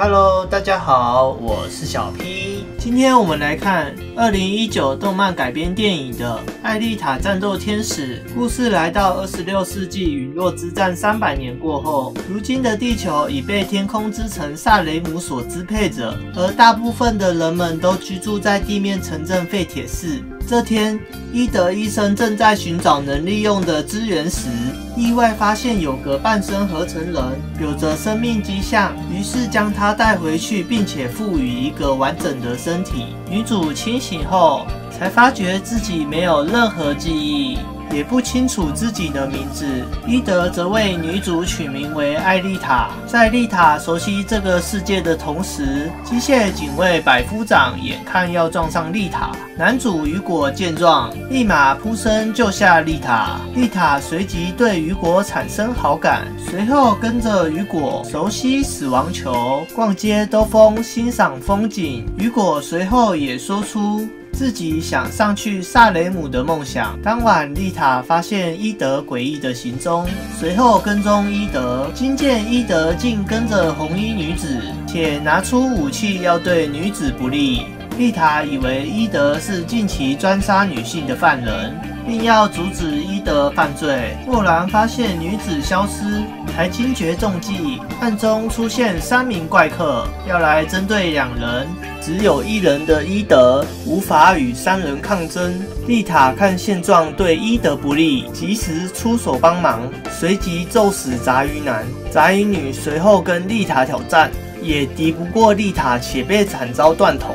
Hello，大家好，我是小 P。今天我们来看二零一九动漫改编电影的《艾丽塔：战斗天使》。故事来到二十六世纪陨落之战三百年过后，如今的地球已被天空之城萨雷姆所支配着，而大部分的人们都居住在地面城镇废铁市。这天，伊德医生正在寻找能利用的资源时，意外发现有个半身合成人有着生命迹象，于是将他带回去，并且赋予一个完整的身体。女主清醒后，才发觉自己没有任何记忆。也不清楚自己的名字，伊德则为女主取名为艾丽塔。在丽塔熟悉这个世界的同时，机械警卫百夫长眼看要撞上丽塔。男主雨果见状，立马扑身救下丽塔。丽塔随即对雨果产生好感，随后跟着雨果熟悉死亡球，逛街兜风，欣赏风景。雨果随后也说出。自己想上去萨雷姆的梦想。当晚，丽塔发现伊德诡异的行踪，随后跟踪伊德，惊见伊德竟跟着红衣女子，且拿出武器要对女子不利。丽塔以为伊德是近期专杀女性的犯人，并要阻止伊德犯罪。蓦然发现女子消失，还惊觉中计，暗中出现三名怪客，要来针对两人。只有一人的伊德无法与三人抗争。丽塔看现状对伊德不利，及时出手帮忙，随即揍死杂鱼男。杂鱼女随后跟丽塔挑战，也敌不过丽塔，且被惨遭断头。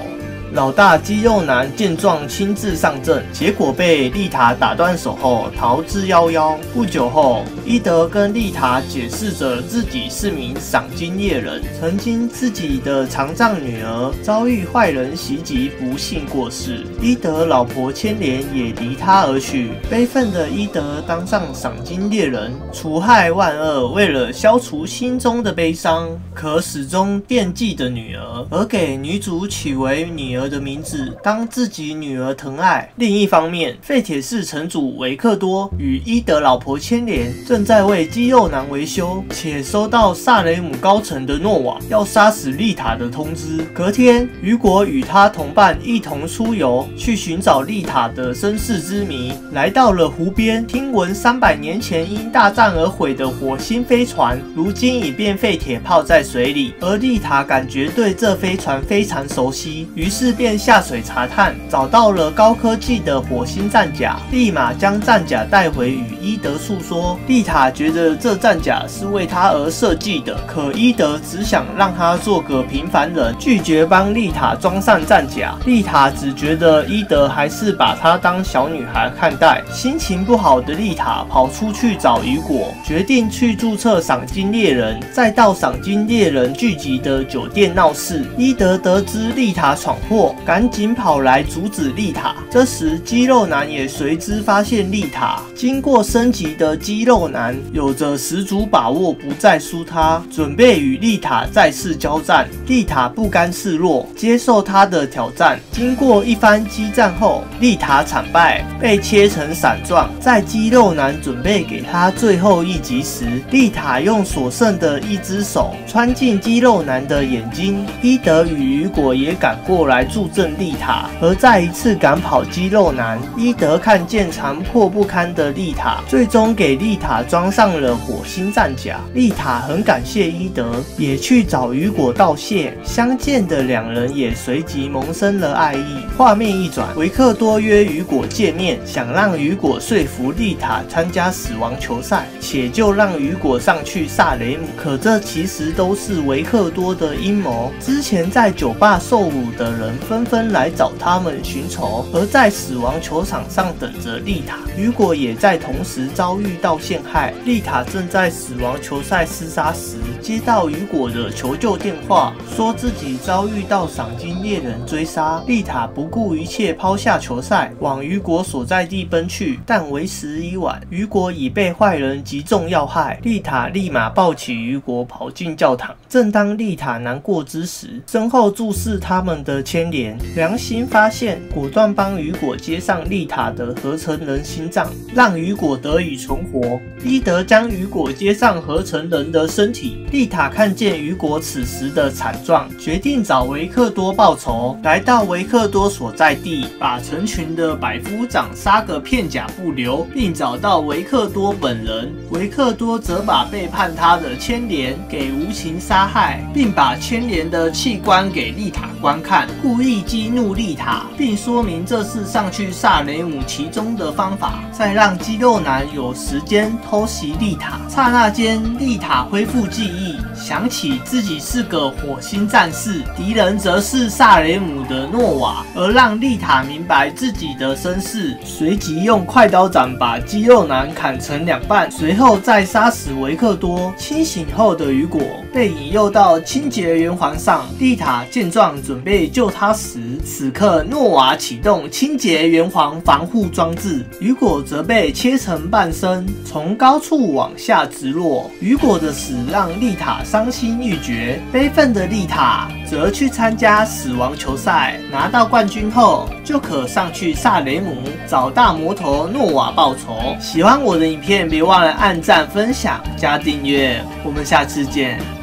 老大肌肉男见状亲自上阵，结果被丽塔打断手后逃之夭夭。不久后，伊德跟丽塔解释着自己是名赏金猎人，曾经自己的残障女儿遭遇坏人袭击，不幸过世。伊德老婆千莲也离他而去，悲愤的伊德当上赏金猎人，除害万恶，为了消除心中的悲伤，可始终惦记的女儿，而给女主取为女儿。的名字当自己女儿疼爱。另一方面，废铁市城主维克多与伊德老婆牵连正在为肌肉男维修，且收到萨雷姆高层的诺瓦要杀死丽塔的通知。隔天，雨果与他同伴一同出游，去寻找丽塔的身世之谜。来到了湖边，听闻三百年前因大战而毁的火星飞船，如今已变废铁，泡在水里。而丽塔感觉对这飞船非常熟悉，于是。便下水查探，找到了高科技的火星战甲，立马将战甲带回与伊德诉说。丽塔觉得这战甲是为他而设计的，可伊德只想让他做个平凡人，拒绝帮丽塔装上战甲。丽塔只觉得伊德还是把她当小女孩看待，心情不好的丽塔跑出去找雨果，决定去注册赏金猎人，再到赏金猎人聚集的酒店闹事。伊德得知丽塔闯祸。赶紧跑来阻止丽塔。这时，肌肉男也随之发现丽塔。经过升级的肌肉男有着十足把握不再输他，准备与丽塔再次交战。丽塔不甘示弱，接受他的挑战。经过一番激战后，丽塔惨败，被切成散状。在肌肉男准备给他最后一击时，丽塔用所剩的一只手穿进肌肉男的眼睛。伊德与雨果也赶过来。助阵丽塔，而再一次赶跑肌肉男。伊德看见残破不堪的丽塔，最终给丽塔装上了火星战甲。丽塔很感谢伊德，也去找雨果道谢。相见的两人也随即萌生了爱意。画面一转，维克多约雨果见面，想让雨果说服丽塔参加死亡球赛，且就让雨果上去萨雷姆。可这其实都是维克多的阴谋。之前在酒吧受辱的人。纷纷来找他们寻仇，而在死亡球场上等着丽塔。雨果也在同时遭遇到陷害。丽塔正在死亡球赛厮杀时，接到雨果的求救电话，说自己遭遇到赏金猎人追杀。丽塔不顾一切抛下球赛，往雨果所在地奔去，但为时已晚。雨果已被坏人击中要害，丽塔立马抱起雨果跑进教堂。正当丽塔难过之时，身后注视他们的千。连。良心发现，果断帮雨果接上丽塔的合成人心脏，让雨果得以存活。伊德将雨果接上合成人的身体。丽塔看见雨果此时的惨状，决定找维克多报仇。来到维克多所在地，把成群的百夫长杀个片甲不留，并找到维克多本人。维克多则把背叛他的牵连给无情杀害，并把牵连的器官给丽塔观看，故故意激怒丽塔，并说明这是上去萨雷姆其中的方法，再让肌肉男有时间偷袭丽塔。刹那间，丽塔恢复记忆，想起自己是个火星战士，敌人则是萨雷姆的诺瓦，而让丽塔明白自己的身世，随即用快刀斩把肌肉男砍成两半，随后再杀死维克多。清醒后的雨果被引诱到清洁圆环上，丽塔见状准备救他时，此刻诺瓦启动清洁圆环防护装置，雨果则被切成半身，从高处往下直落。雨果的死让丽塔伤心欲绝，悲愤的丽塔则去参加死亡球赛，拿到冠军后就可上去萨雷姆找大魔头诺瓦报仇。喜欢我的影片，别忘了按赞、分享、加订阅。我们下次见。